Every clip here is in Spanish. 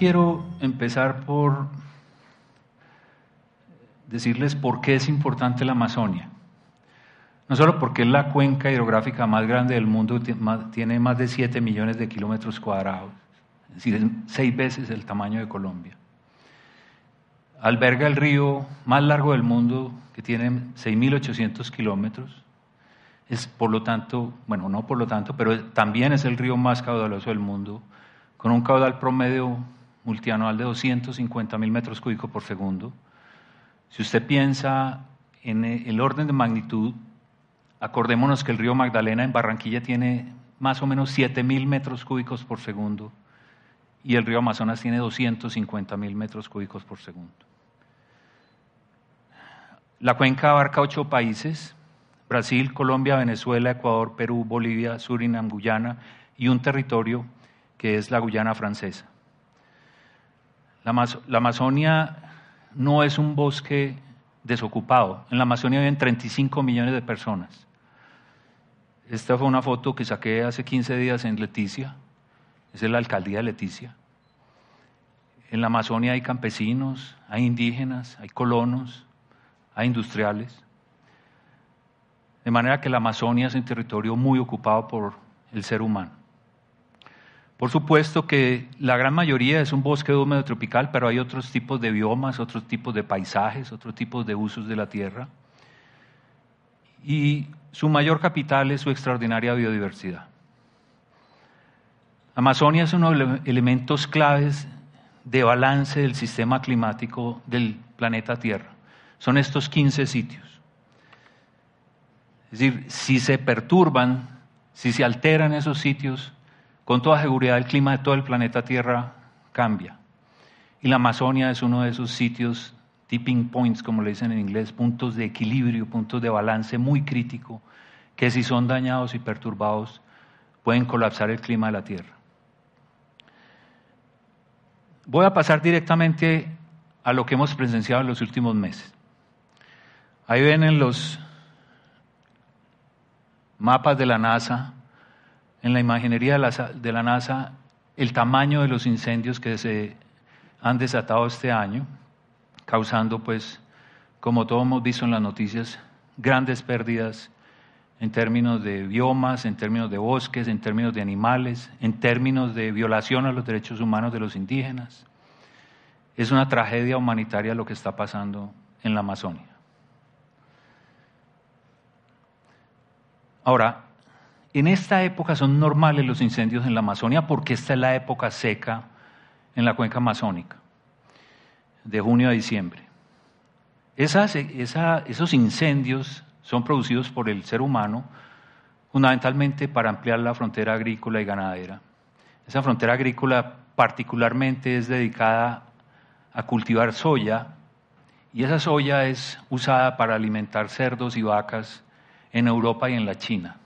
Quiero empezar por decirles por qué es importante la Amazonia. No solo porque es la cuenca hidrográfica más grande del mundo, tiene más de 7 millones de kilómetros cuadrados, es decir, es seis veces el tamaño de Colombia. Alberga el río más largo del mundo, que tiene 6.800 kilómetros. Es por lo tanto, bueno, no por lo tanto, pero también es el río más caudaloso del mundo, con un caudal promedio multianual de 250 mil metros cúbicos por segundo. Si usted piensa en el orden de magnitud, acordémonos que el río Magdalena en Barranquilla tiene más o menos 7 mil metros cúbicos por segundo y el río Amazonas tiene 250 mil metros cúbicos por segundo. La cuenca abarca ocho países, Brasil, Colombia, Venezuela, Ecuador, Perú, Bolivia, Surinam, Guyana y un territorio que es la Guyana francesa. La, Amazonia no es un bosque desocupado. En la Amazonia viven 35 millones de personas. Esta fue una foto que saqué hace 15 días en Leticia. Es la alcaldía de Leticia. En la Amazonia hay campesinos, hay indígenas, hay colonos, hay industriales. De manera que la Amazonia es un territorio muy ocupado por el ser humano. Por supuesto que la gran mayoría es un bosque húmedo tropical, pero hay otros tipos de biomas, otros tipos de paisajes, otros tipos de usos de la tierra. Y su mayor capital es su extraordinaria biodiversidad. Amazonia es uno de los elementos claves de balance del sistema climático del planeta Tierra. Son estos 15 sitios. Es decir, si se perturban, si se alteran esos sitios, con toda seguridad el clima de todo el planeta Tierra cambia. Y la Amazonia es uno de esos sitios, tipping points, como le dicen en inglés, puntos de equilibrio, puntos de balance muy crítico, que si son dañados y perturbados pueden colapsar el clima de la Tierra. Voy a pasar directamente a lo que hemos presenciado en los últimos meses. Ahí ven en los mapas de la NASA en la imaginería de la, NASA el tamaño de los incendios que se han desatado este año, causando, pues, como todos hemos visto en las noticias, grandes pérdidas en términos de biomas, en términos de bosques, en términos de animales, en términos de violación a los derechos humanos de los indígenas. Es una tragedia humanitaria lo que está pasando en la Amazonia. Ahora, en esta época son normales los incendios en la Amazonia porque esta es la época seca en la cuenca amazónica, de junio a diciembre. esos incendios son producidos por el ser humano fundamentalmente para ampliar la frontera agrícola y ganadera. Esa frontera agrícola particularmente es dedicada a cultivar soya y esa soya es usada para alimentar cerdos y vacas en Europa y en la China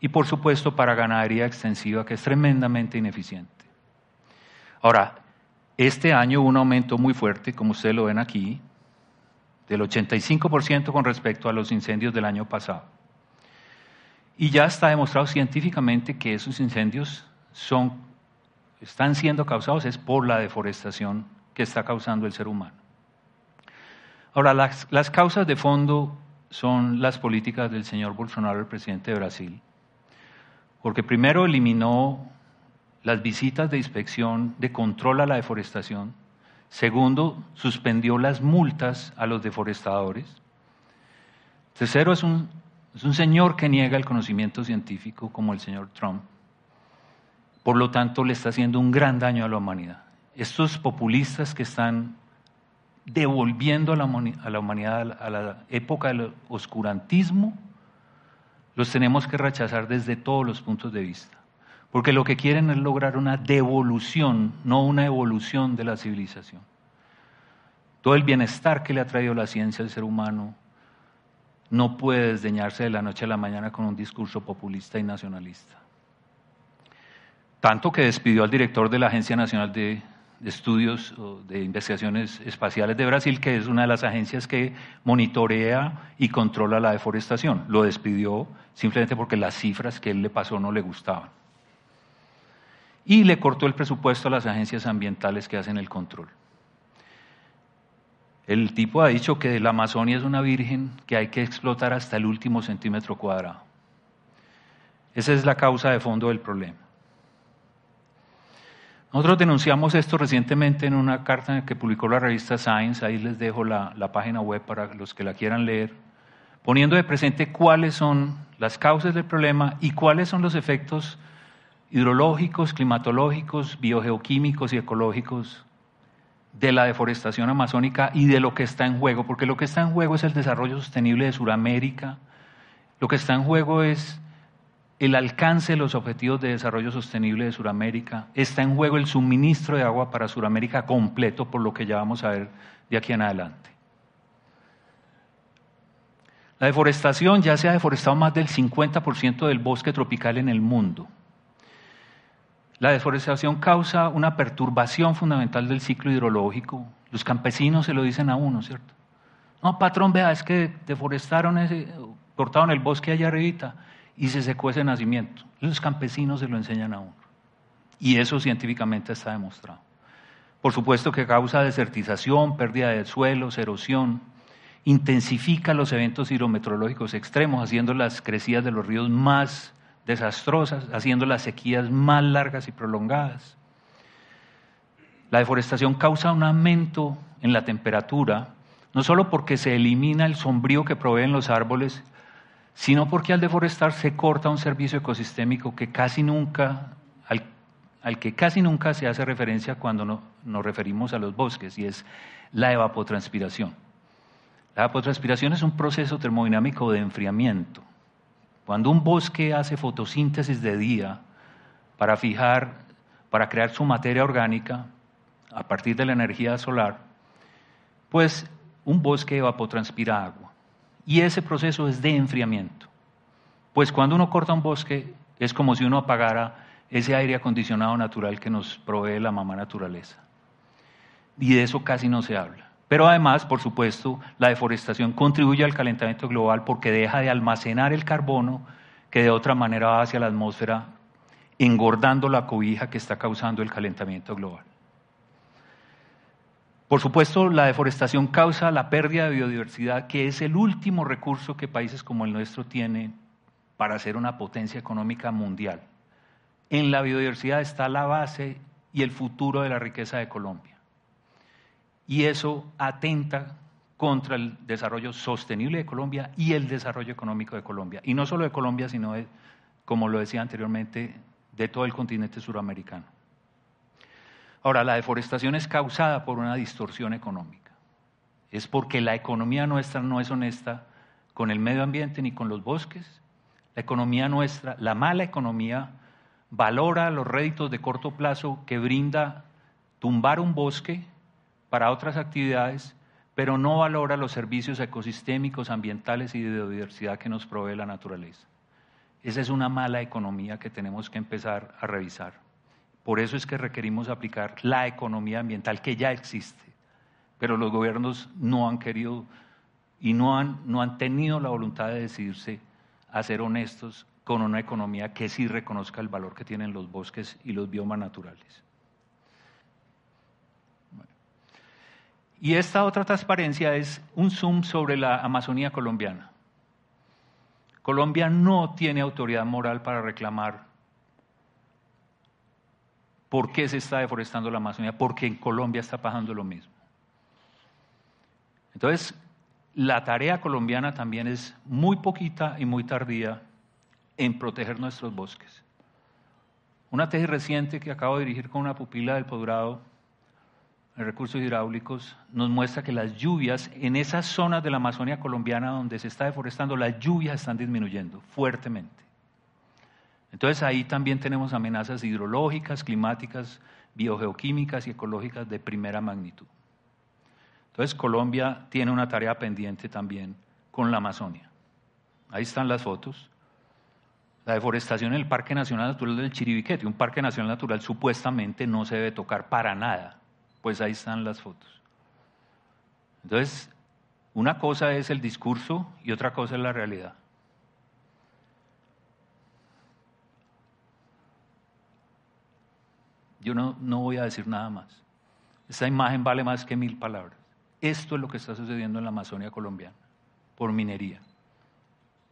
y por supuesto para ganadería extensiva que es tremendamente ineficiente. Ahora, este año hubo un aumento muy fuerte, como ustedes lo ven aquí, del 85% con respecto a los incendios del año pasado. Y ya está demostrado científicamente que esos incendios son, están siendo causados es por la deforestación que está causando el ser humano. Ahora, las, las causas de fondo son las políticas del señor Bolsonaro, el presidente de Brasil, porque primero eliminó las visitas de inspección de control a la deforestación, segundo, suspendió las multas a los deforestadores, tercero, es un, es un señor que niega el conocimiento científico como el señor Trump, por lo tanto le está haciendo un gran daño a la humanidad. Estos populistas que están devolviendo a la, humanidad a la época del oscurantismo, los tenemos que rechazar desde todos los puntos de vista, porque lo que quieren es lograr una devolución, no una evolución de la civilización. Todo el bienestar que le ha traído la ciencia al ser humano no puede desdeñarse de la noche a la mañana con un discurso populista y nacionalista. Tanto que despidió al director de la Agencia Nacional de de Estudios de Investigaciones Espaciales de Brasil, que es una de las agencias que monitorea y controla la deforestación. Lo despidió simplemente porque las cifras que él le pasó no le gustaban. Y le cortó el presupuesto a las agencias ambientales que hacen el control. El tipo ha dicho que la Amazonia es una virgen que hay que explotar hasta el último centímetro cuadrado. Esa es la causa de fondo del problema. Nosotros denunciamos esto recientemente en una carta que publicó la revista Science, ahí les dejo la, página web para los que la quieran leer, poniendo de presente cuáles son las causas del problema y cuáles son los efectos hidrológicos, climatológicos, biogeoquímicos y ecológicos de la deforestación amazónica y de lo que está en juego, porque lo que está en juego es el desarrollo sostenible de Sudamérica, lo que está en juego es el alcance de los objetivos de desarrollo sostenible de Sudamérica, está en juego el suministro de agua para Sudamérica completo, por lo que ya vamos a ver de aquí en adelante. La deforestación ya se ha deforestado más del 50% del bosque tropical en el mundo. La deforestación causa una perturbación fundamental del ciclo hidrológico. Los campesinos se lo dicen a uno, ¿cierto? No, patrón, vea, es que deforestaron, ese, cortaron el bosque allá arribita y se secó ese nacimiento. Los campesinos se lo enseñan a uno. Y eso científicamente está demostrado. Por supuesto que causa desertización, pérdida de suelos, erosión, intensifica los eventos hidrometeorológicos extremos, haciendo las crecidas de los ríos más desastrosas, haciendo las sequías más largas y prolongadas. La deforestación causa un aumento en la temperatura, no solo porque se elimina el sombrío que proveen los árboles, sino porque al deforestar se corta un servicio ecosistémico que casi nunca, al, que casi nunca se hace referencia cuando nos referimos a los bosques, y es la evapotranspiración. La evapotranspiración es un proceso termodinámico de enfriamiento. Cuando un bosque hace fotosíntesis de día para fijar, para crear su materia orgánica a partir de la energía solar, pues un bosque evapotranspira agua. Y ese proceso es de enfriamiento. Pues cuando uno corta un bosque es como si uno apagara ese aire acondicionado natural que nos provee la mamá naturaleza. Y de eso casi no se habla. Pero además, por supuesto, la deforestación contribuye al calentamiento global porque deja de almacenar el carbono que de otra manera va hacia la atmósfera, engordando la cobija que está causando el calentamiento global. Por supuesto, la deforestación causa la pérdida de biodiversidad, que es el último recurso que países como el nuestro tienen para ser una potencia económica mundial. En la biodiversidad está la base y el futuro de la riqueza de Colombia. Y eso atenta contra el desarrollo sostenible de Colombia y el desarrollo económico de Colombia. Y no solo de Colombia, sino, como lo decía anteriormente, de todo el continente suramericano. Ahora, la deforestación es causada por una distorsión económica. Es porque la economía nuestra no es honesta con el medio ambiente ni con los bosques. La economía nuestra, la mala economía, valora los réditos de corto plazo que brinda tumbar un bosque para otras actividades, pero no valora los servicios ecosistémicos, ambientales y de biodiversidad que nos provee la naturaleza. Esa es una mala economía que tenemos que empezar a revisar. Por eso es que requerimos aplicar la economía ambiental que ya existe, pero los gobiernos no han querido y no han, no han tenido la voluntad de decidirse a ser honestos con una economía que sí reconozca el valor que tienen los bosques y los biomas naturales. Y esta otra transparencia es un zoom sobre la Amazonía colombiana. Colombia no tiene autoridad moral para reclamar ¿Por qué se está deforestando la Amazonía? Porque en Colombia está pasando lo mismo. Entonces, la tarea colombiana también es muy poquita y muy tardía en proteger nuestros bosques. Una tesis reciente que acabo de dirigir con una pupila del posgrado en recursos hidráulicos, nos muestra que las lluvias en esas zonas de la Amazonia colombiana donde se está deforestando, las lluvias están disminuyendo fuertemente. Entonces ahí también tenemos amenazas hidrológicas, climáticas, biogeoquímicas y ecológicas de primera magnitud. Entonces Colombia tiene una tarea pendiente también con la Amazonia. Ahí están las fotos. La deforestación en el Parque Nacional Natural del Chiribiquete, un parque nacional natural supuestamente no se debe tocar para nada. Pues ahí están las fotos. Entonces, una cosa es el discurso y otra cosa es la realidad. Yo no, no voy a decir nada más. Esta imagen vale más que mil palabras. Esto es lo que está sucediendo en la Amazonia colombiana, por minería.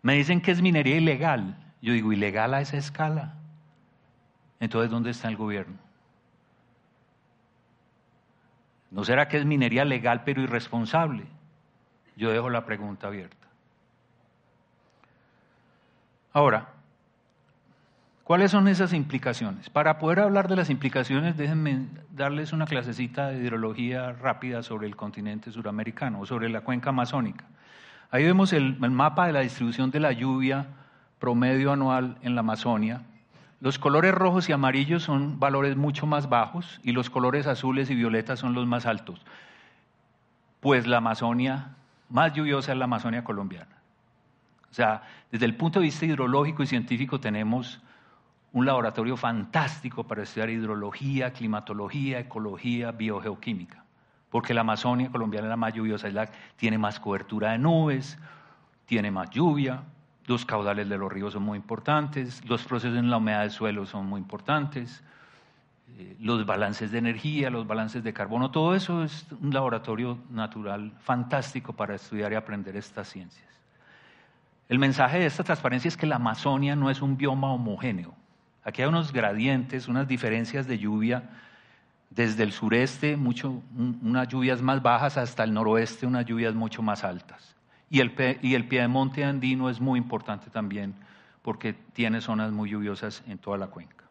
Me dicen que es minería ilegal. Yo digo, ¿ilegal a esa escala? Entonces, ¿dónde está el gobierno? ¿No será que es minería legal pero irresponsable? Yo dejo la pregunta abierta. Ahora, ¿cuáles son esas implicaciones? Para poder hablar de las implicaciones, déjenme darles una clasecita de hidrología rápida sobre el continente suramericano o sobre la cuenca amazónica. Ahí vemos el, mapa de la distribución de la lluvia promedio anual en la Amazonia. Los colores rojos y amarillos son valores mucho más bajos y los colores azules y violetas son los más altos. Pues la Amazonia, más lluviosa es la Amazonia colombiana. O sea, desde el punto de vista hidrológico y científico tenemos un laboratorio fantástico para estudiar hidrología, climatología, ecología, biogeoquímica porque la Amazonia colombiana es la más lluviosa, tiene más cobertura de nubes, tiene más lluvia, los caudales de los ríos son muy importantes, los procesos en la humedad del suelo son muy importantes, eh, los balances de energía, los balances de carbono, todo eso es un laboratorio natural fantástico para estudiar y aprender estas ciencias. El mensaje de esta transparencia es que la Amazonia no es un bioma homogéneo. Aquí hay unos gradientes, unas diferencias de lluvia desde el sureste mucho, unas lluvias más bajas hasta el noroeste unas lluvias mucho más altas. Y el, y el piedemonte andino es muy importante también porque tiene zonas muy lluviosas en toda la cuenca.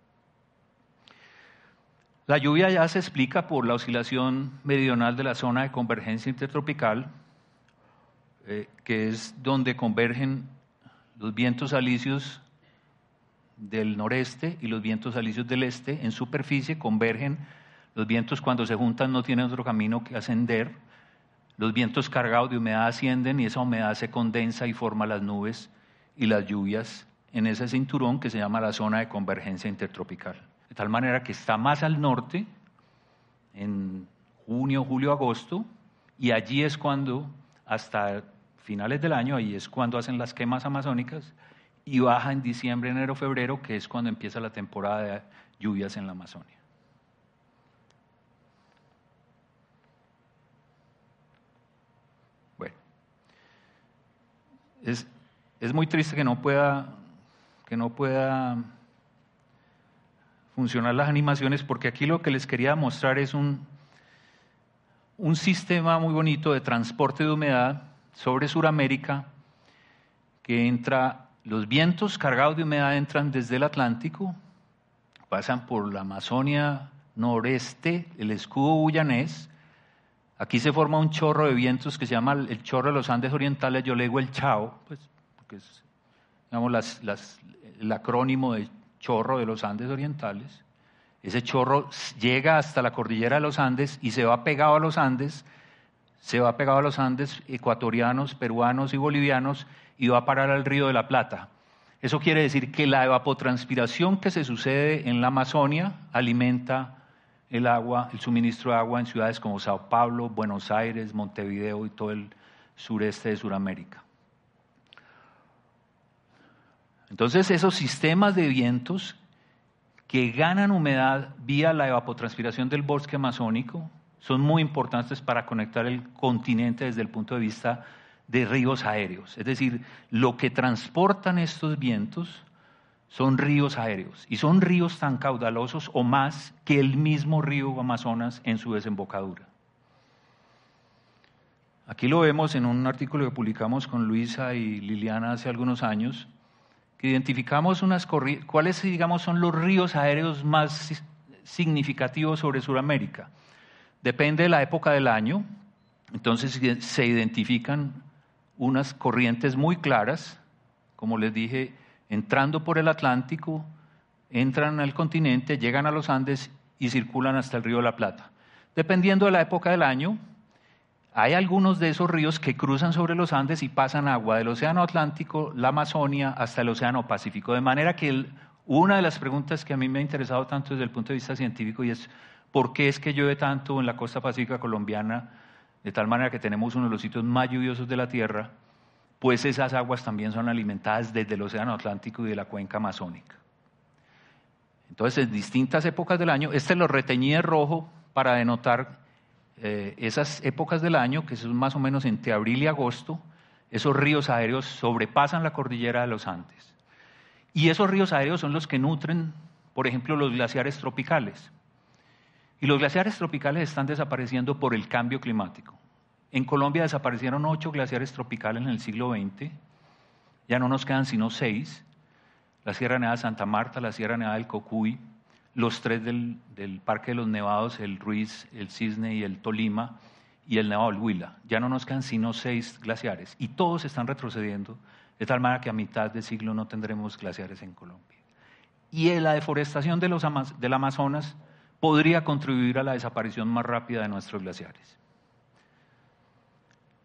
La lluvia ya se explica por la oscilación meridional de la zona de convergencia intertropical, eh, que es donde convergen los vientos alisios del noreste y los vientos alisios del este en superficie, convergen los vientos cuando se juntan no tienen otro camino que ascender. Los vientos cargados de humedad ascienden y esa humedad se condensa y forma las nubes y las lluvias en ese cinturón que se llama la zona de convergencia intertropical. De tal manera que está más al norte, en junio, julio, agosto, y allí es cuando, hasta finales del año, ahí es cuando hacen las quemas amazónicas, y baja en diciembre, enero, febrero, que es cuando empieza la temporada de lluvias en la Amazonia. es, es muy triste que no pueda, que no pueda funcionar las animaciones, porque aquí lo que les quería mostrar es un, un sistema muy bonito de transporte de humedad sobre Sudamérica, que entra, los vientos cargados de humedad entran desde el Atlántico, pasan por la Amazonia noreste, el escudo guyanés, Aquí se forma un chorro de vientos que se llama el chorro de los Andes orientales, yo le digo el chao, pues, porque es digamos, el acrónimo de chorro de los Andes orientales. Ese chorro llega hasta la cordillera de los Andes y se va pegado a los Andes, se va pegado a los Andes ecuatorianos, peruanos y bolivianos y va a parar al río de la Plata. Eso quiere decir que la evapotranspiración que se sucede en la Amazonia alimenta el agua, el suministro de agua en ciudades como Sao Paulo, Buenos Aires, Montevideo y todo el sureste de Sudamérica. Entonces esos sistemas de vientos que ganan humedad vía la evapotranspiración del bosque amazónico son muy importantes para conectar el continente desde el punto de vista de ríos aéreos. Es decir, lo que transportan estos vientos son ríos aéreos y son ríos tan caudalosos o más que el mismo río Amazonas en su desembocadura. Aquí lo vemos en un artículo que publicamos con Luisa y Liliana hace algunos años, que identificamos unas cuáles digamos son los ríos aéreos más significativos sobre Sudamérica. Depende de la época del año, entonces se identifican unas corrientes muy claras, como les dije, entrando por el Atlántico, entran al continente, llegan a los Andes y circulan hasta el río la Plata. Dependiendo de la época del año, hay algunos de esos ríos que cruzan sobre los Andes y pasan agua del Océano Atlántico, la Amazonia, hasta el Océano Pacífico. De manera que una de las preguntas que a mí me ha interesado tanto desde el punto de vista científico y es ¿por qué es que llueve tanto en la costa pacífica colombiana de tal manera que tenemos uno de los sitios más lluviosos de la Tierra? Pues esas aguas también son alimentadas desde el Océano Atlántico y de la cuenca amazónica. Entonces, en distintas épocas del año, este lo reteñí de rojo para denotar eh, esas épocas del año, que son más o menos entre abril y agosto, esos ríos aéreos sobrepasan la cordillera de los Andes. Y esos ríos aéreos son los que nutren, por ejemplo, los glaciares tropicales. Y los glaciares tropicales están desapareciendo por el cambio climático. En Colombia desaparecieron ocho glaciares tropicales en el siglo XX, ya no nos quedan sino seis, la Sierra Nevada de Santa Marta, la Sierra Nevada del Cocuy, los tres del, Parque de los Nevados, el Ruiz, el Cisne y el Tolima, y el Nevado del Huila. Ya no nos quedan sino seis glaciares y todos están retrocediendo, de tal manera que a mitad de siglo no tendremos glaciares en Colombia. Y la deforestación de los, del Amazonas podría contribuir a la desaparición más rápida de nuestros glaciares.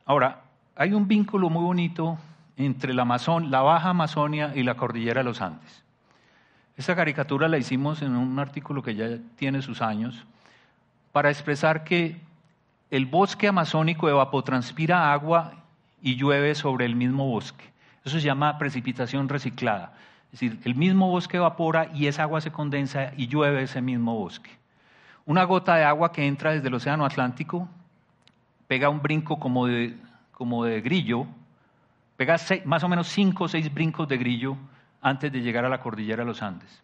Ahora, hay un vínculo muy bonito entre la, Amazon, la Baja Amazonia y la Cordillera de los Andes. Esta caricatura la hicimos en un artículo que ya tiene sus años para expresar que el bosque amazónico evapotranspira agua y llueve sobre el mismo bosque. Eso se llama precipitación reciclada. Es decir, el mismo bosque evapora y esa agua se condensa y llueve ese mismo bosque. Una gota de agua que entra desde el Océano Atlántico pega un brinco como de, como de grillo, pega más o menos cinco o seis brincos de grillo antes de llegar a la cordillera de los Andes.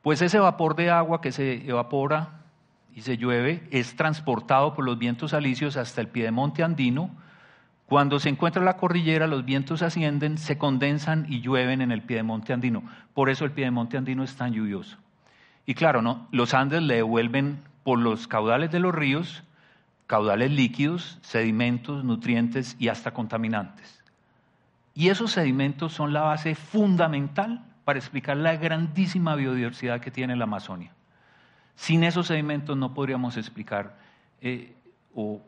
Pues ese vapor de agua que se evapora y se llueve es transportado por los vientos alisios hasta el piedemonte andino. Cuando se encuentra la cordillera, los vientos ascienden, se condensan y llueven en el piedemonte andino. Por eso el piedemonte andino es tan lluvioso. Y claro, los Andes le devuelven por los caudales de los ríos, caudales líquidos, sedimentos, nutrientes y hasta contaminantes. Y esos sedimentos son la base fundamental para explicar la grandísima biodiversidad que tiene la Amazonia. Sin esos sedimentos no podríamos explicar eh, o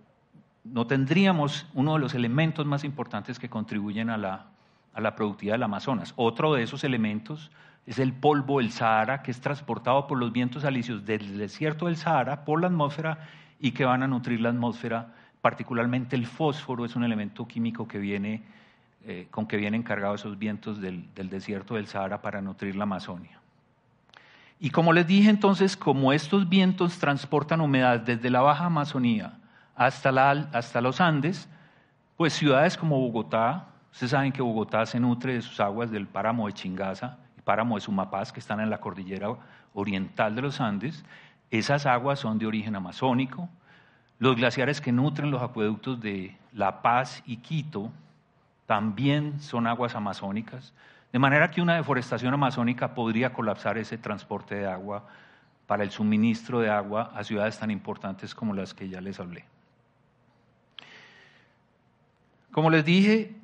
no tendríamos uno de los elementos más importantes que contribuyen a la, a la productividad del Amazonas. Otro de esos elementos es el polvo del Sahara, que es transportado por los vientos alisios del desierto del Sahara por la atmósfera y que van a nutrir la atmósfera. Particularmente el fósforo es un elemento químico que viene eh, con que vienen cargados esos vientos del, desierto del Sahara para nutrir la Amazonia. Y como les dije entonces, como estos vientos transportan humedad desde la Baja Amazonía hasta, la, hasta los Andes, pues ciudades como Bogotá, ustedes saben que Bogotá se nutre de sus aguas del páramo de Chingaza y páramo de Sumapaz, que están en la cordillera oriental de los Andes, esas aguas son de origen amazónico. Los glaciares que nutren los acueductos de La Paz y Quito también son aguas amazónicas, de manera que una deforestación amazónica podría colapsar ese transporte de agua para el suministro de agua a ciudades tan importantes como las que ya les hablé. Como les dije,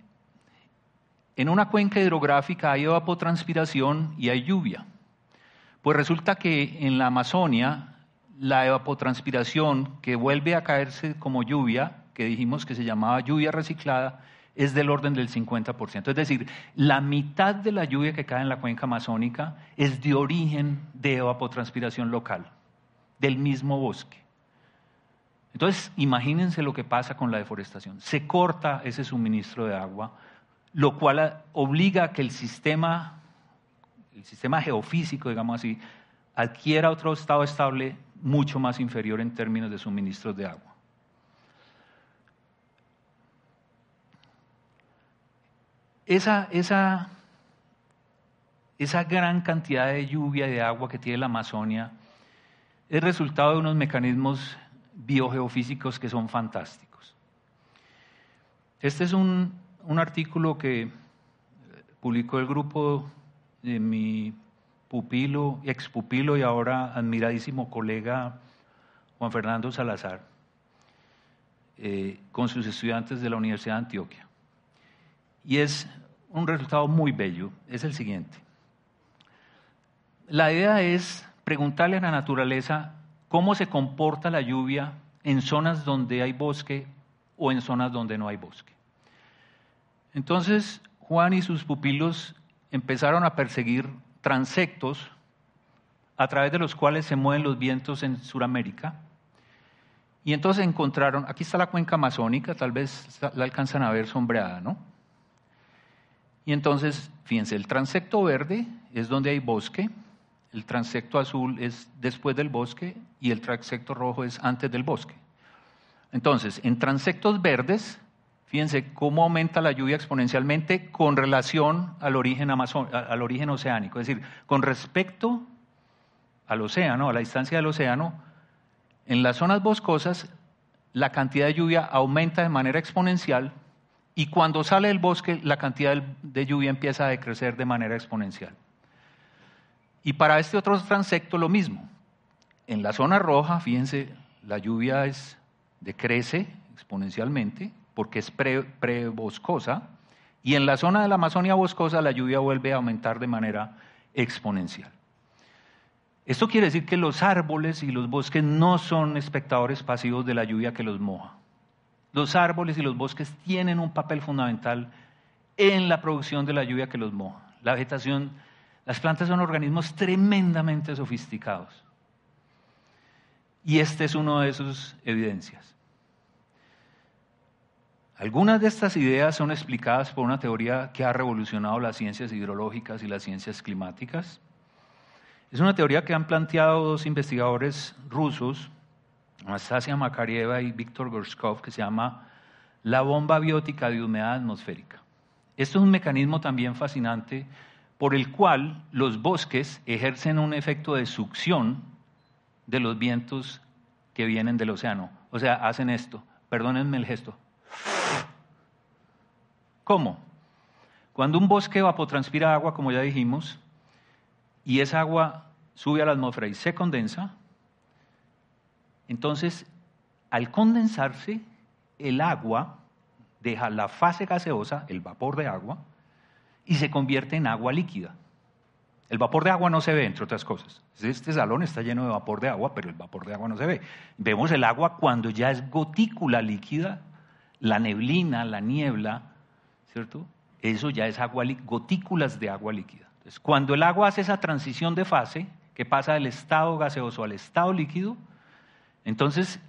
en una cuenca hidrográfica hay evapotranspiración y hay lluvia. Pues resulta que en la Amazonia la evapotranspiración que vuelve a caerse como lluvia, que dijimos que se llamaba lluvia reciclada, es del orden del 50%. Es decir, la mitad de la lluvia que cae en la cuenca amazónica es de origen de evapotranspiración local, del mismo bosque. Entonces, imagínense lo que pasa con la deforestación. Se corta ese suministro de agua, lo cual obliga a que el sistema, el sistema geofísico, digamos así, adquiera otro estado estable mucho más inferior en términos de suministros de agua. Esa, esa, esa gran cantidad de lluvia de agua que tiene la Amazonia es resultado de unos mecanismos biogeofísicos que son fantásticos. Este es un, un artículo que publicó el grupo de mi pupilo, ex pupilo y ahora admiradísimo colega Juan Fernando Salazar, eh, con sus estudiantes de la Universidad de Antioquia. Y es un resultado muy bello, es el siguiente. La idea es preguntarle a la naturaleza cómo se comporta la lluvia en zonas donde hay bosque o en zonas donde no hay bosque. Entonces Juan y sus pupilos empezaron a perseguir transectos a través de los cuales se mueven los vientos en Sudamérica. Y entonces encontraron, aquí está la cuenca amazónica, tal vez la alcanzan a ver sombreada, ¿no? Y entonces, fíjense, el transecto verde es donde hay bosque, el transecto azul es después del bosque y el transecto rojo es antes del bosque. Entonces, en transectos verdes, fíjense cómo aumenta la lluvia exponencialmente con relación al origen, al origen oceánico, es decir, con respecto al océano, a la distancia del océano, en las zonas boscosas la cantidad de lluvia aumenta de manera exponencial y cuando sale del bosque la cantidad de lluvia empieza a decrecer de manera exponencial. Y para este otro transecto lo mismo. En la zona roja, fíjense, la lluvia es, decrece exponencialmente porque es preboscosa, y en la zona de la Amazonia boscosa la lluvia vuelve a aumentar de manera exponencial. Esto quiere decir que los árboles y los bosques no son espectadores pasivos de la lluvia que los moja. Los árboles y los bosques tienen un papel fundamental en la producción de la lluvia que los moja. La vegetación las plantas son organismos tremendamente sofisticados. Y este es uno de sus evidencias. Algunas de estas ideas son explicadas por una teoría que ha revolucionado las ciencias hidrológicas y las ciencias climáticas. Es una teoría que han planteado dos investigadores rusos, Anastasia Makarieva y Víctor Gorshkov, que se llama la bomba biótica de humedad atmosférica. Esto es un mecanismo también fascinante por el cual los bosques ejercen un efecto de succión de los vientos que vienen del océano. O sea, hacen esto. Perdónenme el gesto. ¿Cómo? Cuando un bosque evapotranspira agua, como ya dijimos, y esa agua sube a la atmósfera y se condensa, entonces, al condensarse, el agua deja la fase gaseosa, el vapor de agua, y se convierte en agua líquida. El vapor de agua no se ve, entre otras cosas. Este salón está lleno de vapor de agua, pero el vapor de agua no se ve. Vemos el agua cuando ya es gotícula líquida, la neblina, la niebla, Eso ya es agua, gotículas de agua líquida. Entonces, cuando el agua hace esa transición de fase, que pasa del estado gaseoso al estado líquido, entonces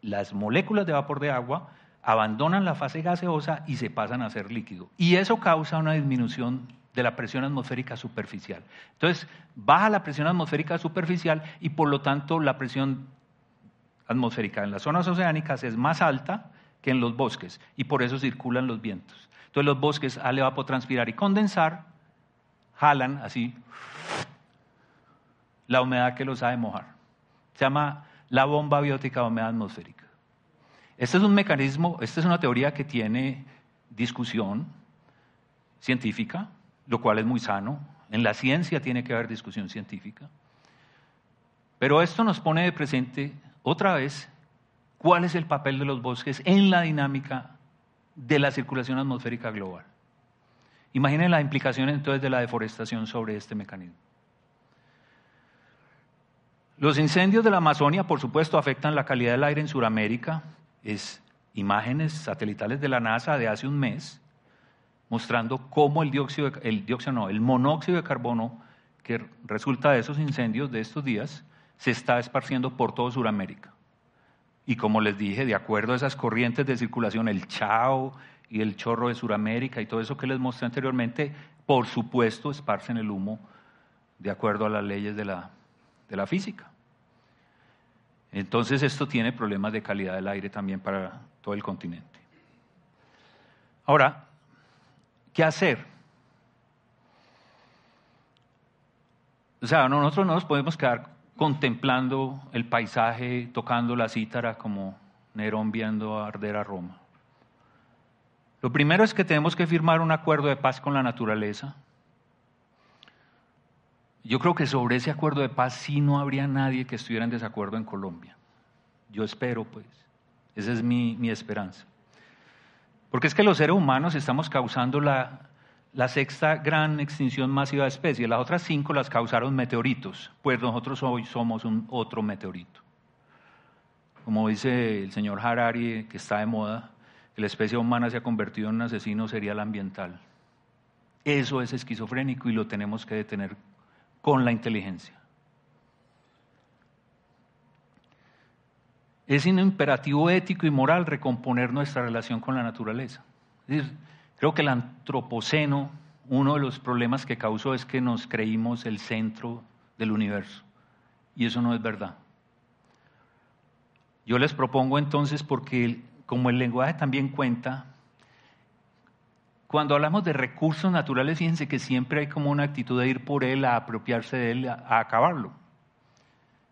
las moléculas de vapor de agua abandonan la fase gaseosa y se pasan a ser líquido. Y eso causa una disminución de la presión atmosférica superficial. Entonces, baja la presión atmosférica superficial y por lo tanto la presión atmosférica en las zonas oceánicas es más alta que en los bosques y por eso circulan los vientos. Entonces los bosques al evapotranspirar y condensar jalan así la humedad que los ha de mojar. Se llama la bomba biótica de humedad atmosférica. Este es un mecanismo, esta es una teoría que tiene discusión científica, lo cual es muy sano. En la ciencia tiene que haber discusión científica. Pero esto nos pone de presente otra vez cuál es el papel de los bosques en la dinámica de la circulación atmosférica global. Imaginen las implicaciones entonces de la deforestación sobre este mecanismo. Los incendios de la Amazonia, por supuesto, afectan la calidad del aire en Sudamérica, es imágenes satelitales de la NASA de hace un mes mostrando cómo el dióxido, el el monóxido de carbono que resulta de esos incendios de estos días se está esparciendo por toda Sudamérica. Y como les dije, de acuerdo a esas corrientes de circulación, el chao y el chorro de Sudamérica y todo eso que les mostré anteriormente, por supuesto esparcen el humo de acuerdo a las leyes de la, de la física. Entonces esto tiene problemas de calidad del aire también para todo el continente. Ahora, ¿qué hacer? O sea, nosotros no nos podemos quedar contemplando el paisaje, tocando la cítara como Nerón viendo arder a Roma. Lo primero es que tenemos que firmar un acuerdo de paz con la naturaleza. Yo creo que sobre ese acuerdo de paz sí no habría nadie que estuviera en desacuerdo en Colombia. Yo espero, pues. Esa es mi, mi esperanza. Porque es que los seres humanos estamos causando la, la sexta gran extinción masiva de especies. Las otras cinco las causaron meteoritos, pues nosotros hoy somos un otro meteorito. Como dice el señor Harari, que está de moda, que la especie humana se ha convertido en un asesino serial ambiental. Eso es esquizofrénico y lo tenemos que detener con la inteligencia. Es un imperativo ético y moral recomponer nuestra relación con la naturaleza. Creo que el antropoceno, uno de los problemas que causó es que nos creímos el centro del universo. Y eso no es verdad. Yo les propongo entonces, porque como el lenguaje también cuenta, cuando hablamos de recursos naturales, fíjense que siempre hay como una actitud de ir por él, a apropiarse de él, a, acabarlo.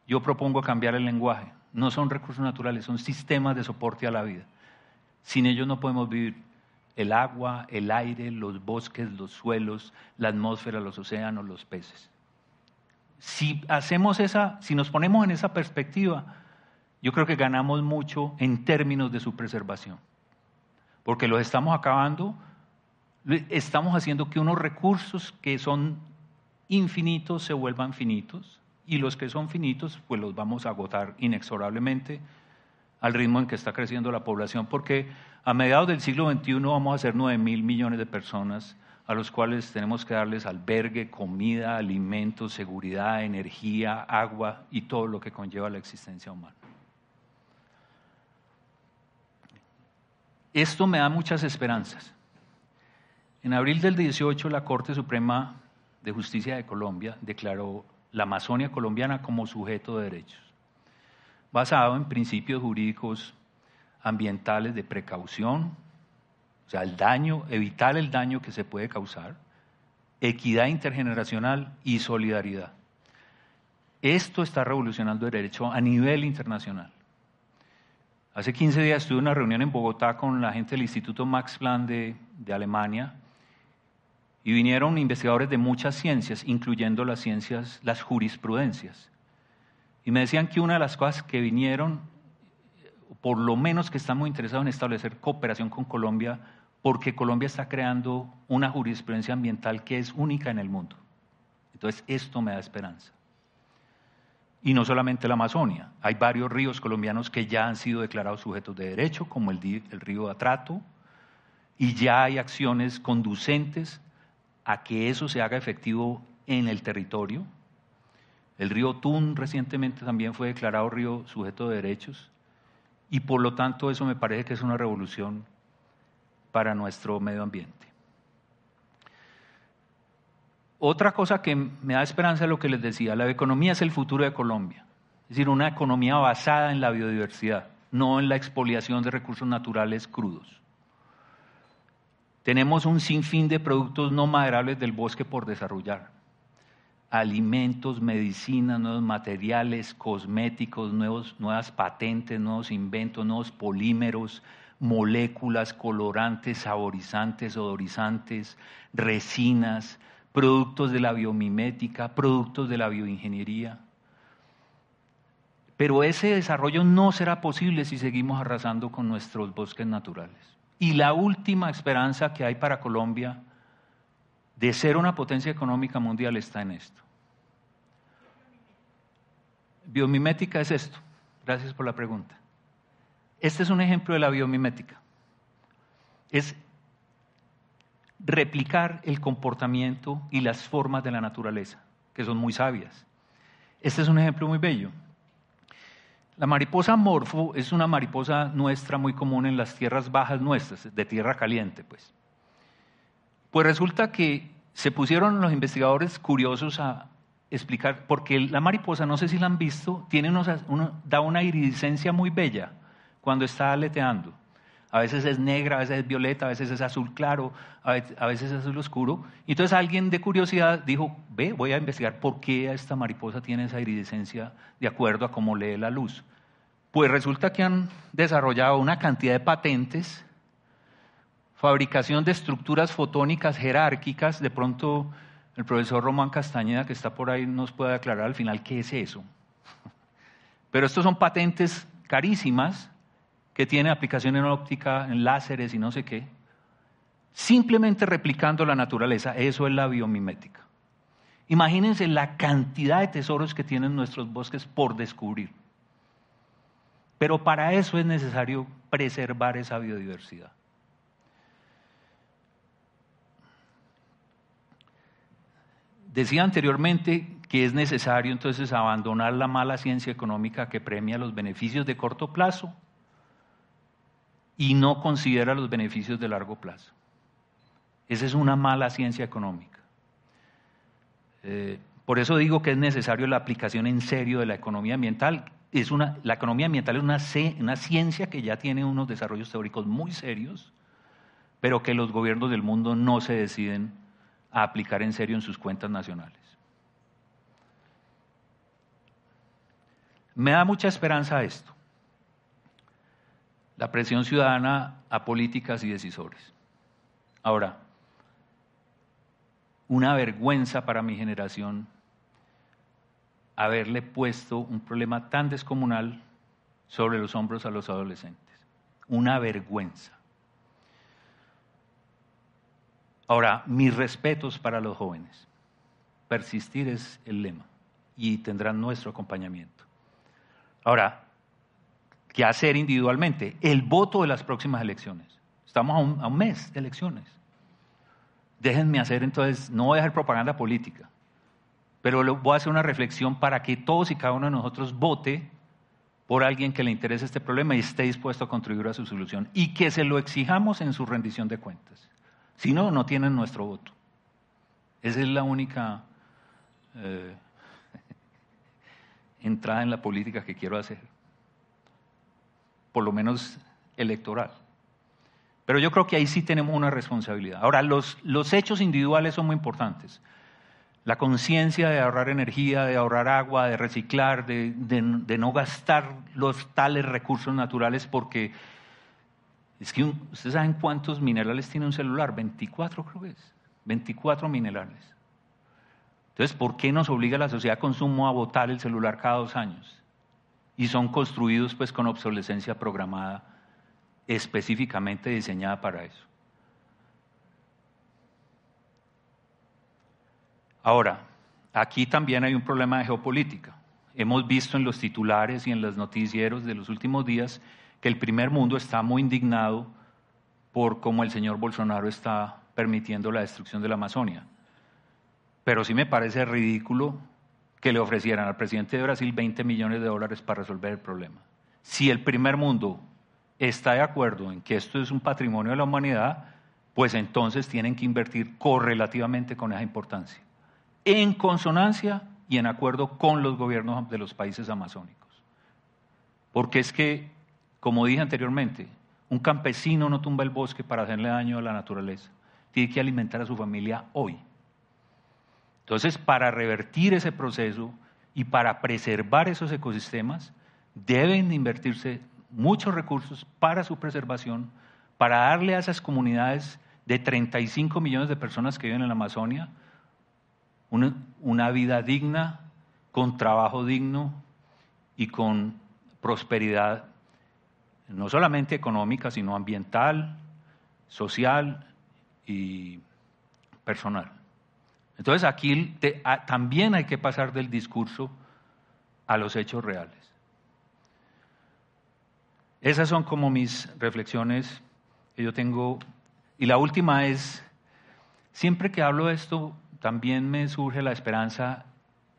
Yo propongo cambiar el lenguaje. No son recursos naturales, son sistemas de soporte a la vida. Sin ellos no podemos vivir. El agua, el aire, los bosques, los suelos, la atmósfera, los océanos, los peces. Si hacemos esa, si nos ponemos en esa perspectiva, yo creo que ganamos mucho en términos de su preservación. Porque los estamos acabando, estamos haciendo que unos recursos que son infinitos se vuelvan finitos y los que son finitos pues los vamos a agotar inexorablemente al ritmo en que está creciendo la población, porque a mediados del siglo XXI vamos a ser 9 mil millones de personas a los cuales tenemos que darles albergue, comida, alimentos, seguridad, energía, agua y todo lo que conlleva la existencia humana. Esto me da muchas esperanzas. En abril del 18, la Corte Suprema de Justicia de Colombia declaró la Amazonia colombiana como sujeto de derechos, basado en principios jurídicos ambientales de precaución, o sea, el daño, evitar el daño que se puede causar, equidad intergeneracional y solidaridad. Esto está revolucionando el derecho a nivel internacional. Hace 15 días estuve en una reunión en Bogotá con la gente del Instituto Max Planck de, de Alemania y vinieron investigadores de muchas ciencias, incluyendo las ciencias, las jurisprudencias. Y me decían que una de las cosas que vinieron, por lo menos que están muy interesados en establecer cooperación con Colombia, porque Colombia está creando una jurisprudencia ambiental que es única en el mundo. Entonces, esto me da esperanza. Y no solamente la Amazonia, hay varios ríos colombianos que ya han sido declarados sujetos de derecho, como el, el río Atrato, y ya hay acciones conducentes a que eso se haga efectivo en el territorio. El río Tun recientemente también fue declarado río sujeto de derechos y por lo tanto eso me parece que es una revolución para nuestro medio ambiente. Otra cosa que me da esperanza es lo que les decía, la economía es el futuro de Colombia, es decir, una economía basada en la biodiversidad, no en la expoliación de recursos naturales crudos. Tenemos un sinfín de productos no maderables del bosque por desarrollar. Alimentos, medicinas, nuevos materiales, cosméticos, nuevos, nuevas patentes, nuevos inventos, nuevos polímeros, moléculas, colorantes, saborizantes, odorizantes, resinas, productos de la biomimética, productos de la bioingeniería. Pero ese desarrollo no será posible si seguimos arrasando con nuestros bosques naturales. Y la última esperanza que hay para Colombia de ser una potencia económica mundial está en esto. Biomimética es esto. Gracias por la pregunta. Este es un ejemplo de la biomimética. Es replicar el comportamiento y las formas de la naturaleza, que son muy sabias. Este es un ejemplo muy bello. La mariposa morfo es una mariposa nuestra muy común en las tierras bajas nuestras, de tierra caliente, pues. Pues resulta que se pusieron los investigadores curiosos a explicar, porque la mariposa, no sé si la han visto, tiene da una iridiscencia muy bella cuando está aleteando. A veces es negra, a veces es violeta, a veces es azul claro, a veces es azul oscuro. Y entonces alguien de curiosidad dijo, ve, voy a investigar por qué esta mariposa tiene esa iridescencia de acuerdo a cómo lee la luz. Pues resulta que han desarrollado una cantidad de patentes, fabricación de estructuras fotónicas jerárquicas. De pronto el profesor Román Castañeda, que está por ahí, nos puede aclarar al final qué es eso. Pero estos son patentes carísimas que tienen aplicación en óptica, en láseres y no sé qué, simplemente replicando la naturaleza. Eso es la biomimética. Imagínense la cantidad de tesoros que tienen nuestros bosques por descubrir. Pero para eso es necesario preservar esa biodiversidad. Decía anteriormente que es necesario entonces abandonar la mala ciencia económica que premia los beneficios de corto plazo y no considera los beneficios de largo plazo. Esa es una mala ciencia económica. Eh, por eso digo que es necesario la aplicación en serio de la economía ambiental. Es una, la economía ambiental es una, una ciencia que ya tiene unos desarrollos teóricos muy serios, pero que los gobiernos del mundo no se deciden a aplicar en serio en sus cuentas nacionales. Me da mucha esperanza esto, la presión ciudadana a políticas y decisores. Ahora, una vergüenza para mi generación haberle puesto un problema tan descomunal sobre los hombros a los adolescentes. Una vergüenza. Ahora, mis respetos para los jóvenes. Persistir es el lema y tendrán nuestro acompañamiento. Ahora, ¿qué hacer individualmente? El voto de las próximas elecciones. Estamos a un, a un mes de elecciones. Déjenme hacer entonces, no voy a hacer propaganda política, pero voy a hacer una reflexión para que todos y cada uno de nosotros vote por alguien que le interese este problema y esté dispuesto a contribuir a su solución y que se lo exijamos en su rendición de cuentas. Si no, no tienen nuestro voto. Esa es la única eh, entrada en la política que quiero hacer, por lo menos electoral. Pero yo creo que ahí sí tenemos una responsabilidad. Ahora, los, los hechos individuales son muy importantes. La conciencia de ahorrar energía, de ahorrar agua, de reciclar, de, de no gastar los tales recursos naturales porque es que ustedes saben cuántos minerales tiene un celular, 24 creo que es, 24 minerales. Entonces, ¿por qué nos obliga la sociedad de consumo a botar el celular cada dos años? Y son construidos pues con obsolescencia programada, específicamente diseñada para eso. Ahora, aquí también hay un problema de geopolítica. Hemos visto en los titulares y en los noticieros de los últimos días que el primer mundo está muy indignado por cómo el señor Bolsonaro está permitiendo la destrucción de la Amazonia. Pero sí me parece ridículo que le ofrecieran al presidente de Brasil 20 millones de dólares para resolver el problema. Si el primer mundo está de acuerdo en que esto es un patrimonio de la humanidad, pues entonces tienen que invertir correlativamente con esa importancia, en consonancia y en acuerdo con los gobiernos de los países amazónicos. Porque es que como dije anteriormente, un campesino no tumba el bosque para hacerle daño a la naturaleza. Tiene que alimentar a su familia hoy. Entonces, para revertir ese proceso y para preservar esos ecosistemas, deben invertirse muchos recursos para su preservación, para darle a esas comunidades de 35 millones de personas que viven en la Amazonia una, una vida digna, con trabajo digno y con prosperidad no solamente económica, sino ambiental, social y personal. Entonces aquí también hay que pasar del discurso a los hechos reales. Esas son como mis reflexiones que yo tengo. Y la última es, siempre que hablo de esto, también me surge la esperanza,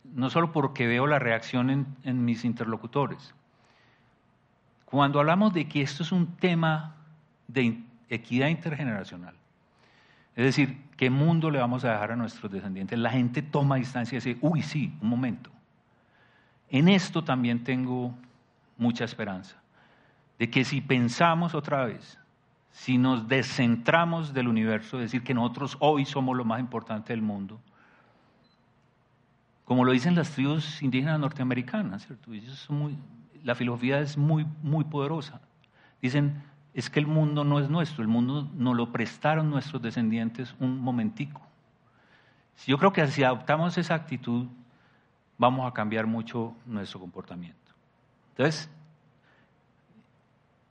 no solo porque veo la reacción en mis interlocutores, cuando hablamos de que esto es un tema de equidad intergeneracional, es decir, ¿qué mundo le vamos a dejar a nuestros descendientes? La gente toma distancia y dice, uy, sí, un momento. En esto también tengo mucha esperanza, de que si pensamos otra vez, si nos descentramos del universo, decir, que nosotros hoy somos lo más importante del mundo, como lo dicen las tribus indígenas norteamericanas, ¿cierto? Ellos son muy, la filosofía es muy, muy poderosa. Dicen, es que el mundo no es nuestro, el mundo nos lo prestaron nuestros descendientes un momentico. Yo creo que si adoptamos esa actitud, vamos a cambiar mucho nuestro comportamiento. Entonces,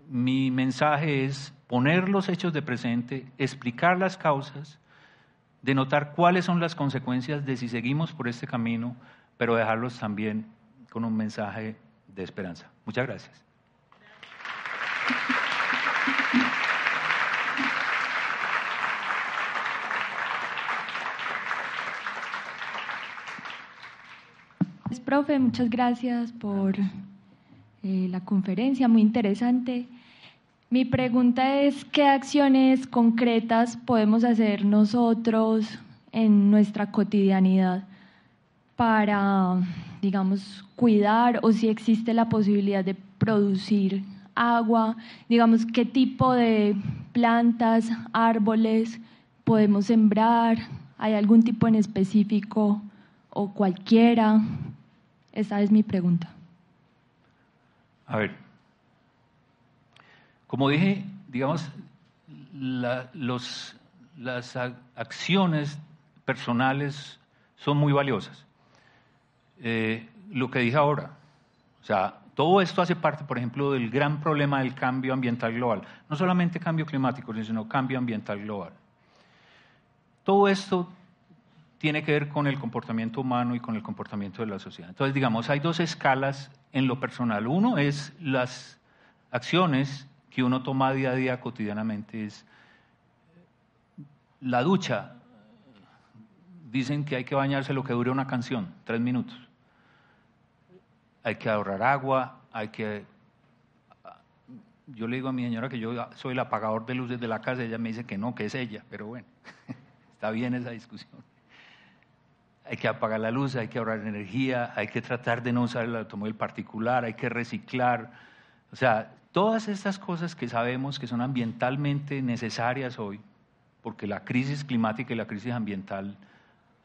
mi mensaje es poner los hechos de presente, explicar las causas, denotar cuáles son las consecuencias de si seguimos por este camino, pero dejarlos también con un mensaje de esperanza. Muchas gracias. Profe, muchas gracias por eh, la conferencia, muy interesante. Mi pregunta es, ¿qué acciones concretas podemos hacer nosotros en nuestra cotidianidad para, digamos, cuidar o si existe la posibilidad de producir agua? Digamos, ¿qué tipo de plantas, árboles podemos sembrar? ¿Hay algún tipo en específico o cualquiera? Esa es mi pregunta. A ver, como dije, digamos, las acciones personales son muy valiosas. Eh, lo que dije ahora, o sea, todo esto hace parte, por ejemplo, del gran problema del cambio ambiental global. No solamente cambio climático, sino cambio ambiental global. Todo esto tiene que ver con el comportamiento humano y con el comportamiento de la sociedad. Entonces, digamos, hay dos escalas en lo personal. Uno es las acciones que uno toma día a día cotidianamente. Es la ducha. Dicen que hay que bañarse lo que dure una canción, tres minutos. Hay que ahorrar agua, hay que... Yo le digo a mi señora que yo soy el apagador de luces de la casa, ella me dice que no, que es ella, pero bueno, está bien esa discusión hay que apagar la luz, hay que ahorrar energía, hay que tratar de no usar el automóvil particular, hay que reciclar. O sea, todas estas cosas que sabemos que son ambientalmente necesarias hoy, porque la crisis climática y la crisis ambiental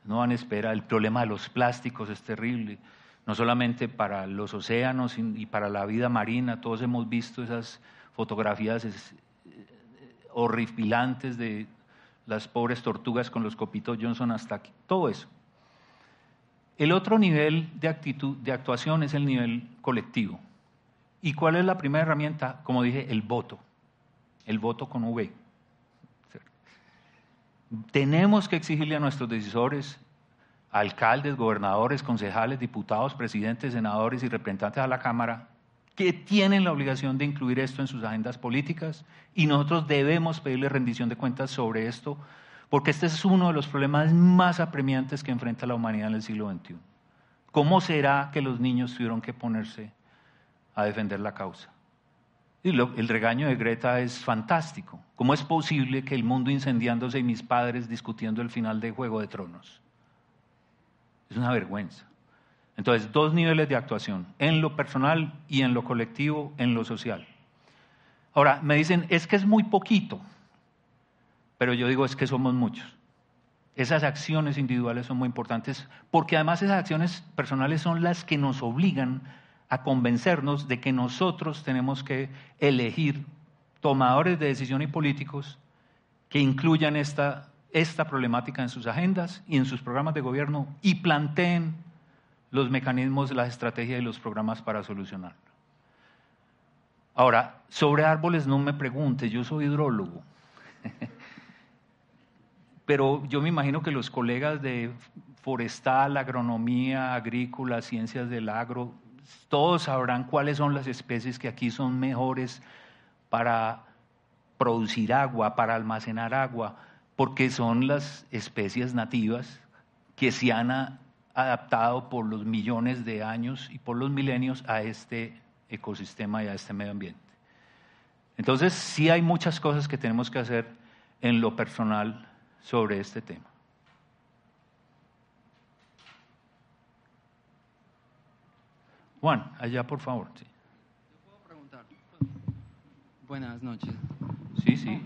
no van a espera, el problema de los plásticos es terrible, no solamente para los océanos y para la vida marina, todos hemos visto esas fotografías eh, horripilantes de las pobres tortugas con los copitos Johnson hasta aquí, todo eso. El otro nivel de, actitud, de actuación es el nivel colectivo. ¿Y cuál es la primera herramienta? Como dije, el voto. El voto con V. Tenemos que exigirle a nuestros decisores, alcaldes, gobernadores, concejales, diputados, presidentes, senadores y representantes a la Cámara, que tienen la obligación de incluir esto en sus agendas políticas y nosotros debemos pedirle rendición de cuentas sobre esto porque este es uno de los problemas más apremiantes que enfrenta la humanidad en el siglo XXI. ¿Cómo será que los niños tuvieron que ponerse a defender la causa? Y el regaño de Greta es fantástico. ¿Cómo es posible que el mundo incendiándose y mis padres discutiendo el final de Juego de Tronos? Es una vergüenza. Entonces, dos niveles de actuación, en lo personal y en lo colectivo, en lo social. Ahora, me dicen, es que es muy poquito. Pero yo digo es que somos muchos. Esas acciones individuales son muy importantes porque además esas acciones personales son las que nos obligan a convencernos de que nosotros tenemos que elegir tomadores de decisión y políticos que incluyan esta, esta problemática en sus agendas y en sus programas de gobierno y planteen los mecanismos, las estrategias y los programas para solucionarlo. Ahora, sobre árboles no me pregunte, yo soy hidrólogo. pero yo me imagino que los colegas de forestal, agronomía, agrícola, ciencias del agro, todos sabrán cuáles son las especies que aquí son mejores para producir agua, para almacenar agua, porque son las especies nativas que se han adaptado por los millones de años y por los milenios a este ecosistema y a este medio ambiente. Entonces, sí hay muchas cosas que tenemos que hacer en lo personal sobre este tema. Juan, allá por favor. Sí. puedo preguntar? Buenas noches. Sí, sí.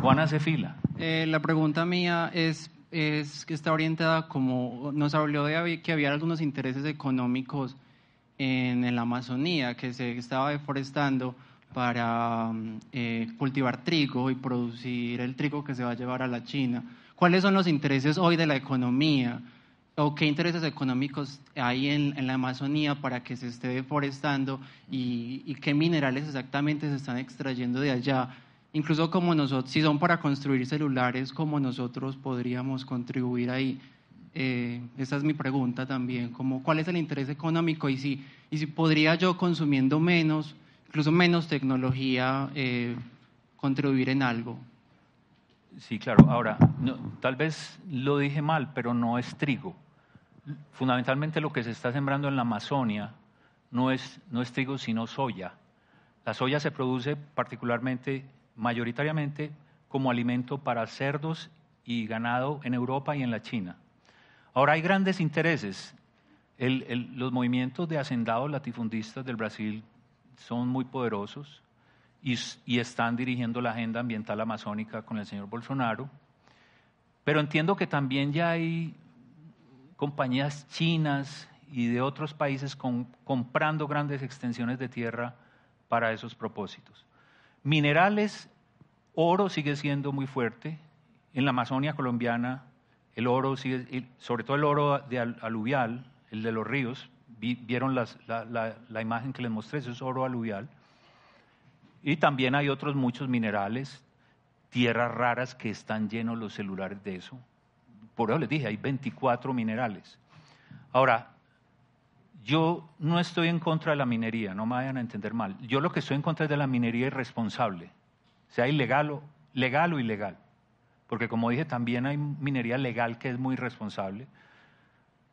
Juan hace fila. Eh, la pregunta mía es, es que está orientada como nos habló de que había algunos intereses económicos en, la Amazonía, que se estaba deforestando para eh, cultivar trigo y producir el trigo que se va a llevar a la China. ¿Cuáles son los intereses hoy de la economía o qué intereses económicos hay en, la Amazonía para que se esté deforestando y, qué minerales exactamente se están extrayendo de allá. Incluso como nosotros, si son para construir celulares, como nosotros podríamos contribuir ahí. Eh, esa es mi pregunta también, como cuál es el interés económico y si, y si podría yo consumiendo menos, incluso menos tecnología, eh, contribuir en algo. Sí, claro. Ahora, tal vez lo dije mal, pero no es trigo fundamentalmente lo que se está sembrando en la Amazonia no es, no es trigo, sino soya. La soya se produce particularmente, mayoritariamente, como alimento para cerdos y ganado en Europa y en la China. Ahora hay grandes intereses. los movimientos de hacendados latifundistas del Brasil son muy poderosos y, están dirigiendo la agenda ambiental amazónica con el señor Bolsonaro. Pero entiendo que también ya hay compañías chinas y de otros países comprando grandes extensiones de tierra para esos propósitos. Minerales, oro sigue siendo muy fuerte. En la Amazonia colombiana, el oro sigue, sobre todo el oro de aluvial, el de los ríos, vieron la, la, imagen que les mostré, eso es oro aluvial. Y también hay otros muchos minerales, tierras raras que están llenos los celulares de eso. Por eso les dije, hay 24 minerales. Ahora, yo no estoy en contra de la minería, no me vayan a entender mal. Yo lo que estoy en contra es de la minería irresponsable, sea ilegal o, legal o ilegal. Porque como dije, también hay minería legal que es muy irresponsable.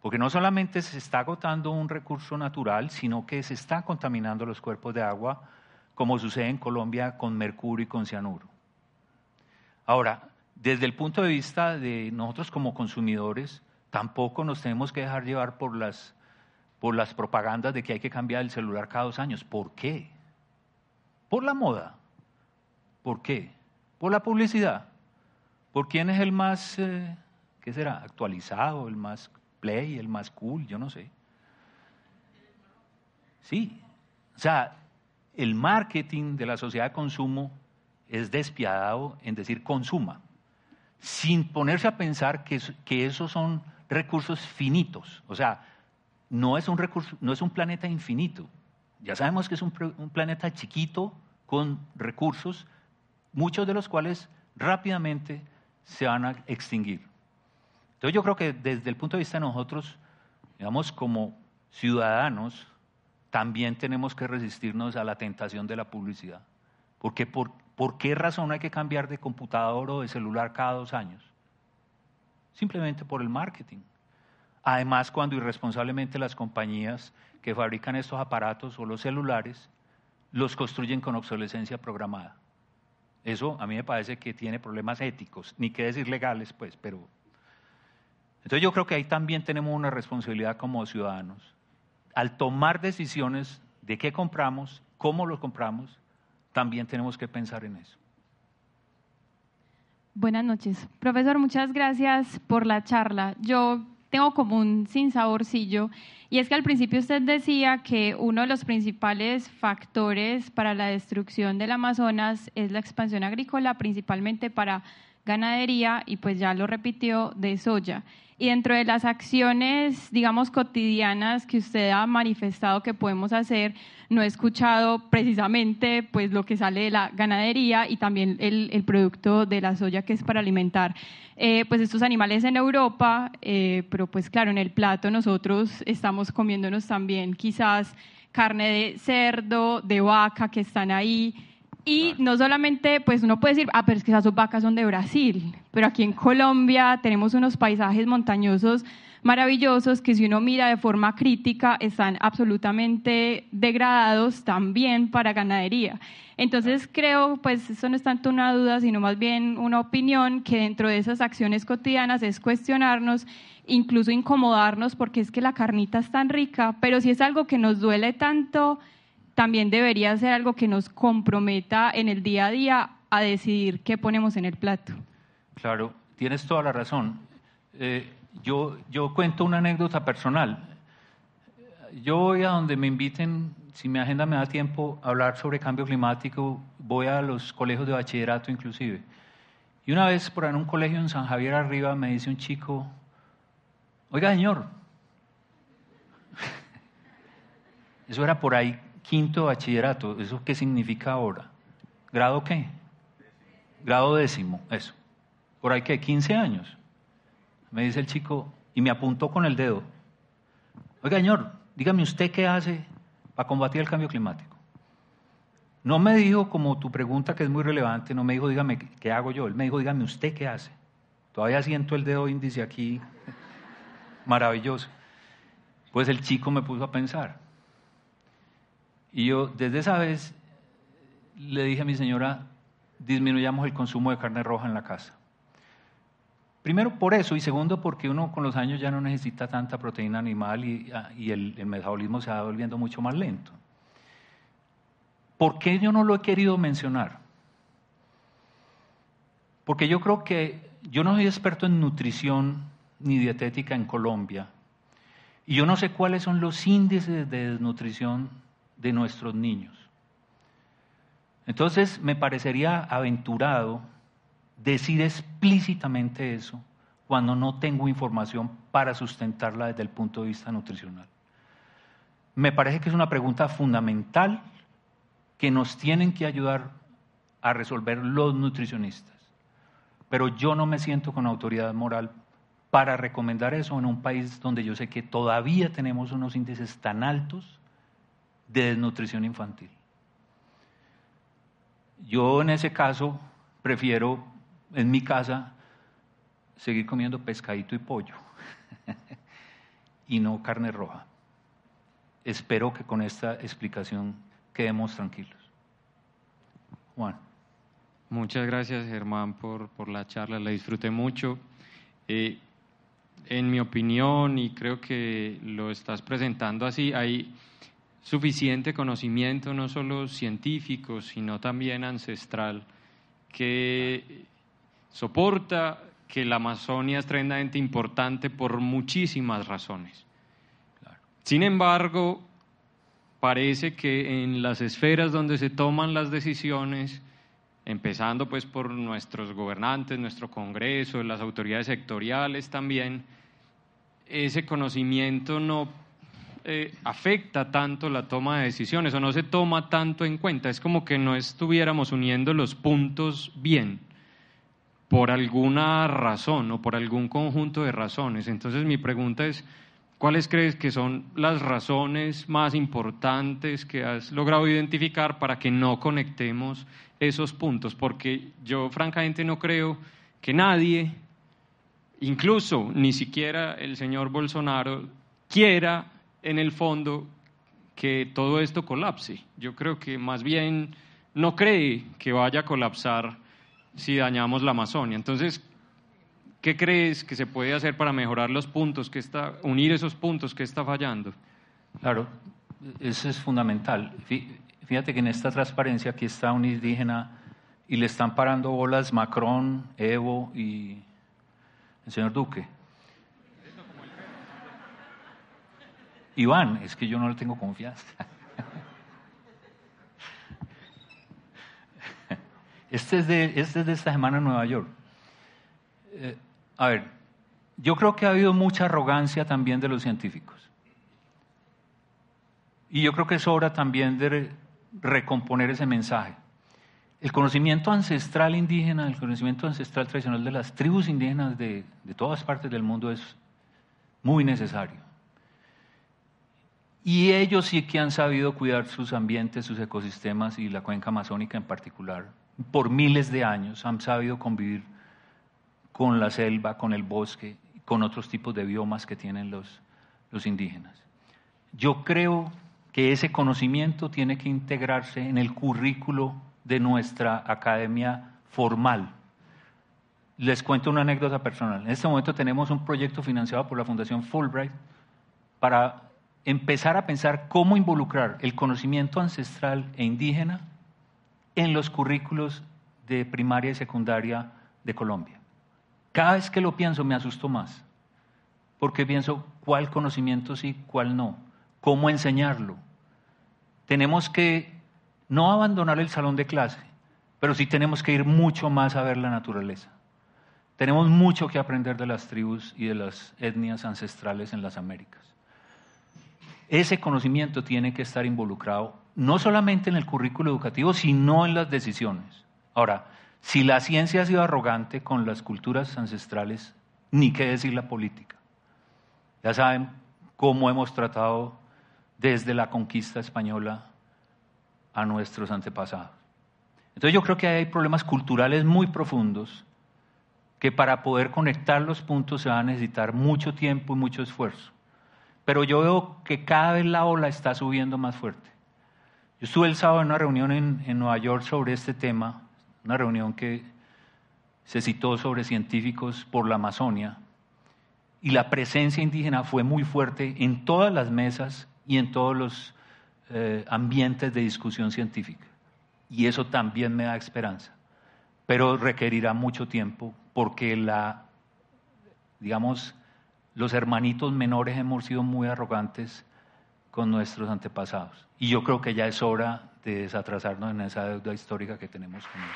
Porque no solamente se está agotando un recurso natural, sino que se está contaminando los cuerpos de agua, como sucede en Colombia con mercurio y con cianuro. Ahora, desde el punto de vista de nosotros como consumidores, tampoco nos tenemos que dejar llevar por las, por las propagandas de que hay que cambiar el celular cada dos años. ¿Por qué? Por la moda. ¿Por qué? Por la publicidad. ¿Por quién es el más, eh, qué será, actualizado, el más play, el más cool? Yo no sé. Sí. O sea, el marketing de la sociedad de consumo es despiadado en decir consuma sin ponerse a pensar que, que esos son recursos finitos. O sea, no es un, recurso, no es un planeta infinito. Ya sabemos que es un, planeta chiquito con recursos, muchos de los cuales rápidamente se van a extinguir. Entonces yo creo que desde el punto de vista de nosotros, digamos, como ciudadanos, también tenemos que resistirnos a la tentación de la publicidad. Porque por, ¿Por qué razón hay que cambiar de computador o de celular cada dos años? Simplemente por el marketing. Además, cuando irresponsablemente las compañías que fabrican estos aparatos o los celulares los construyen con obsolescencia programada. Eso a mí me parece que tiene problemas éticos, ni qué decir legales, pues, pero... Entonces yo creo que ahí también tenemos una responsabilidad como ciudadanos. Al tomar decisiones de qué compramos, cómo lo compramos, también tenemos que pensar en eso. Buenas noches. Profesor, muchas gracias por la charla. Yo tengo como un sinsaborcillo y es que al principio usted decía que uno de los principales factores para la destrucción del Amazonas es la expansión agrícola, principalmente para ganadería y pues ya lo repitió de soya. Y dentro de las acciones, digamos, cotidianas que usted ha manifestado que podemos hacer, no he escuchado precisamente pues, lo que sale de la ganadería y también el, producto de la soya que es para alimentar eh, pues estos animales en Europa, eh, pero pues claro, en el plato nosotros estamos comiéndonos también quizás carne de cerdo, de vaca que están ahí y no solamente, pues uno puede decir, ah, pero es que esas vacas son de Brasil, pero aquí en Colombia tenemos unos paisajes montañosos maravillosos que si uno mira de forma crítica están absolutamente degradados también para ganadería. Entonces creo, pues eso no es tanto una duda, sino más bien una opinión que dentro de esas acciones cotidianas es cuestionarnos, incluso incomodarnos, porque es que la carnita es tan rica, pero si es algo que nos duele tanto, también debería ser algo que nos comprometa en el día a día a decidir qué ponemos en el plato. Claro, tienes toda la razón. Eh, yo, yo cuento una anécdota personal. Yo voy a donde me inviten, si mi agenda me da tiempo, a hablar sobre cambio climático, voy a los colegios de bachillerato inclusive. Y una vez por en un colegio en San Javier arriba me dice un chico, Oiga, señor, eso era por ahí quinto bachillerato, ¿eso qué significa ahora? ¿Grado qué? Grado décimo, eso. Por ahí que 15 años. Me dice el chico y me apuntó con el dedo. Oiga, señor, dígame usted qué hace para combatir el cambio climático. No me dijo como tu pregunta que es muy relevante, no me dijo dígame qué hago yo, él me dijo dígame usted qué hace. Todavía siento el dedo índice aquí, maravilloso. Pues el chico me puso a pensar. Y yo desde esa vez le dije a mi señora, disminuyamos el consumo de carne roja en la casa. Primero por eso y segundo porque uno con los años ya no necesita tanta proteína animal y, ah, el, metabolismo se va volviendo mucho más lento. ¿Por qué yo no lo he querido mencionar? Porque yo creo que yo no soy experto en nutrición ni dietética en Colombia y yo no sé cuáles son los índices de desnutrición de nuestros niños. Entonces me parecería aventurado decir explícitamente eso cuando no tengo información para sustentarla desde el punto de vista nutricional. Me parece que es una pregunta fundamental que nos tienen que ayudar a resolver los nutricionistas. Pero yo no me siento con autoridad moral para recomendar eso en un país donde yo sé que todavía tenemos unos índices tan altos de desnutrición infantil. Yo en ese caso prefiero en mi casa seguir comiendo pescadito y pollo y no carne roja. Espero que con esta explicación quedemos tranquilos. Juan. Muchas gracias, Germán, por, por la charla. La disfruté mucho. Eh, en mi opinión, y creo que lo estás presentando así, hay suficiente conocimiento, no solo científico, sino también ancestral, que soporta que la Amazonia es tremendamente importante por muchísimas razones. Sin embargo, parece que en las esferas donde se toman las decisiones, empezando pues por nuestros gobernantes, nuestro Congreso, las autoridades sectoriales también, ese conocimiento no eh, afecta tanto la toma de decisiones o no se toma tanto en cuenta. Es como que no estuviéramos uniendo los puntos bien por alguna razón o por algún conjunto de razones. Entonces mi pregunta es, ¿cuáles crees que son las razones más importantes que has logrado identificar para que no conectemos esos puntos? Porque yo francamente no creo que nadie, incluso ni siquiera el señor Bolsonaro, quiera en el fondo que todo esto colapse. Yo creo que más bien no cree que vaya a colapsar si dañamos la Amazonia. Entonces, ¿qué crees que se puede hacer para mejorar los puntos que está, unir esos puntos que está fallando? Claro, eso es fundamental. Fíjate que en esta transparencia aquí está un indígena y le están parando bolas Macron, Evo y el señor Duque. Iván, es que yo no le tengo confianza. Este es de, este de esta semana en Nueva York. Eh, a ver, yo creo que ha habido mucha arrogancia también de los científicos. Y yo creo que es hora también de recomponer ese mensaje. El conocimiento ancestral indígena, el conocimiento ancestral tradicional de las tribus indígenas de todas partes del mundo es muy necesario. Y ellos sí que han sabido cuidar sus ambientes, sus ecosistemas y la cuenca amazónica en particular por miles de años han sabido convivir con la selva, con el bosque, con otros tipos de biomas que tienen los, los indígenas. Yo creo que ese conocimiento tiene que integrarse en el currículo de nuestra academia formal. Les cuento una anécdota personal. En este momento tenemos un proyecto financiado por la Fundación Fulbright para empezar a pensar cómo involucrar el conocimiento ancestral e indígena en los currículos de primaria y secundaria de Colombia. Cada vez que lo pienso me asusto más, porque pienso cuál conocimiento sí, cuál no, cómo enseñarlo. Tenemos que no abandonar el salón de clase, pero sí tenemos que ir mucho más a ver la naturaleza. Tenemos mucho que aprender de las tribus y de las etnias ancestrales en las Américas. Ese conocimiento tiene que estar involucrado no solamente en el currículo educativo, sino en las decisiones. Ahora, si la ciencia ha sido arrogante con las culturas ancestrales, ni qué decir la política. Ya saben cómo hemos tratado desde la conquista española a nuestros antepasados. Entonces yo creo que hay problemas culturales muy profundos que para poder conectar los puntos se va a necesitar mucho tiempo y mucho esfuerzo. Pero yo veo que cada vez la ola está subiendo más fuerte. Yo estuve el sábado en una reunión en, Nueva York sobre este tema, una reunión que se citó sobre científicos por la Amazonia, y la presencia indígena fue muy fuerte en todas las mesas y en todos los eh, ambientes de discusión científica. Y eso también me da esperanza, pero requerirá mucho tiempo porque la, digamos, los hermanitos menores hemos sido muy arrogantes con nuestros antepasados. Y yo creo que ya es hora de desatrasarnos en esa deuda histórica que tenemos con ellos.